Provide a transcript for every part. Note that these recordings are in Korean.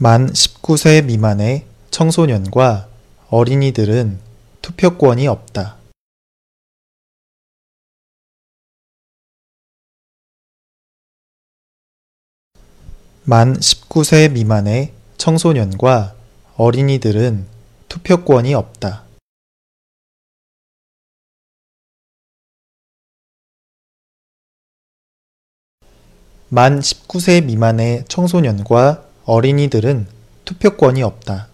만 19세 미만의 청소년과 어린이들은 투표권이 없다. 만 19세 미만의 청소년과 어린이들은 투표권이 없다. 만 19세 미만의 청소년과 어린이들은 투표권이 없다.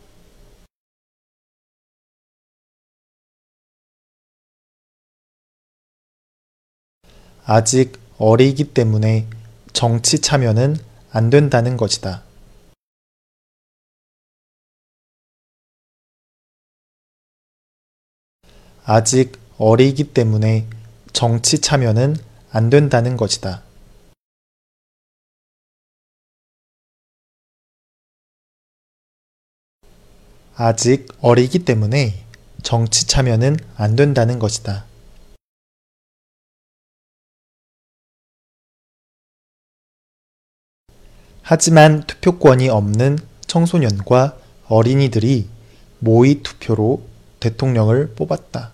아직 어리기 때문에 정치 참여는 안 된다는 것이다. 아직 어리기 때문에 정치 참여는 안 된다는 것이다. 아직 어리기 때문에 정치 참여는 안 된다는 것이다. 하지만 투표권이 없는 청소년과 어린이들이 모의 투표로 대통령을 뽑았다.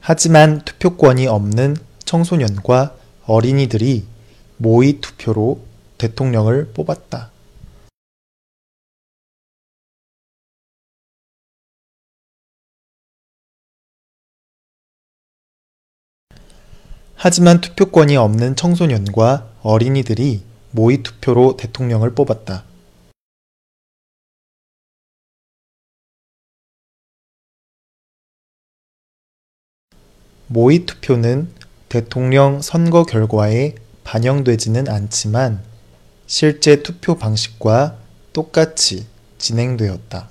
하지만 투표권이 없는 청소년과 어린이들이 모의 투표로 대통령을 뽑았다. 하지만 투표권이 없는 청소년과 어린이들이 모의 투표로 대통령을 뽑았다. 모의 투표는 대통령 선거 결과에 반영되지는 않지만 실제 투표 방식과 똑같이 진행되었다.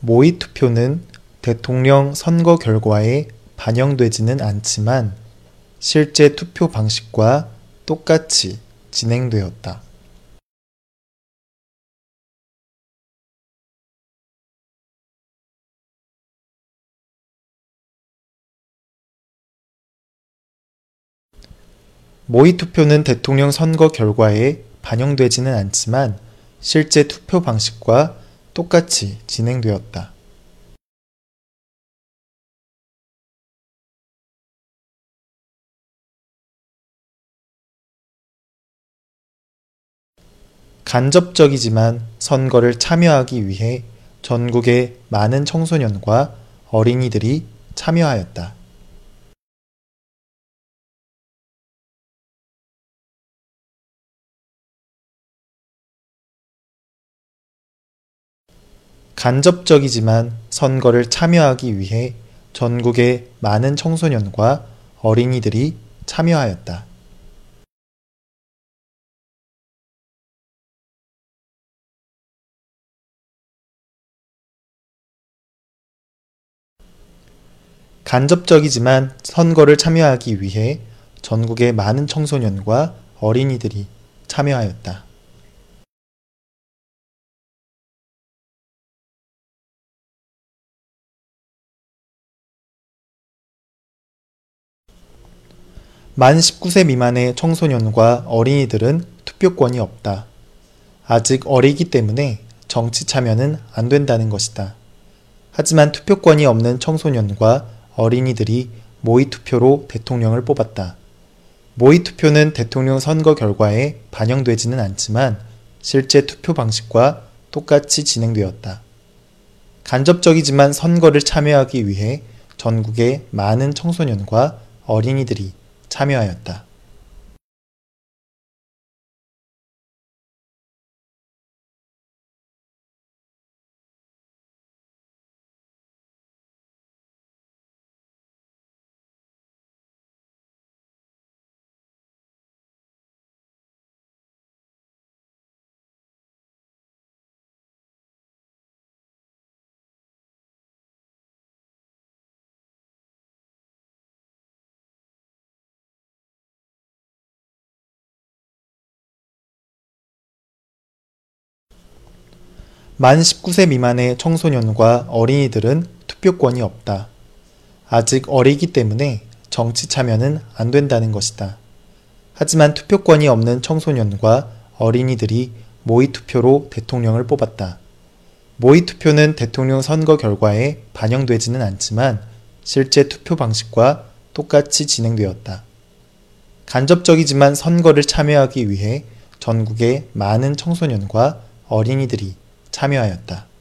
모의 투표는 대통령 선거 결과에 반영되지는 않지만 실제 투표 방식과 똑같이 진행되었다. 모의 투표는 대통령 선거 결과에 반영되지는 않지만 실제 투표 방식과 똑같이 진행되었다. 간접적이지만 선거를 참여하기 위해 전국의 많은 청소년과 어린이들이 참여하였다. 간접적이지만 선거를 참여하기 위해 전국의 많은 청소년과 어린이들이 참여하였다. 간접적이지만 선거를 참여하기 위해 전국의 많은 청소년과 어린이들이 참여하였다. 만 19세 미만의 청소년과 어린이들은 투표권이 없다. 아직 어리기 때문에 정치 참여는 안 된다는 것이다. 하지만 투표권이 없는 청소년과 어린이들이 모의 투표로 대통령을 뽑았다. 모의 투표는 대통령 선거 결과에 반영되지는 않지만 실제 투표 방식과 똑같이 진행되었다. 간접적이지만 선거를 참여하기 위해 전국의 많은 청소년과 어린이들이 참여하였다. 만 19세 미만의 청소년과 어린이들은 투표권이 없다. 아직 어리기 때문에 정치 참여는 안 된다는 것이다. 하지만 투표권이 없는 청소년과 어린이들이 모의 투표로 대통령을 뽑았다. 모의 투표는 대통령 선거 결과에 반영되지는 않지만 실제 투표 방식과 똑같이 진행되었다. 간접적이지만 선거를 참여하기 위해 전국의 많은 청소년과 어린이들이 참여하였다.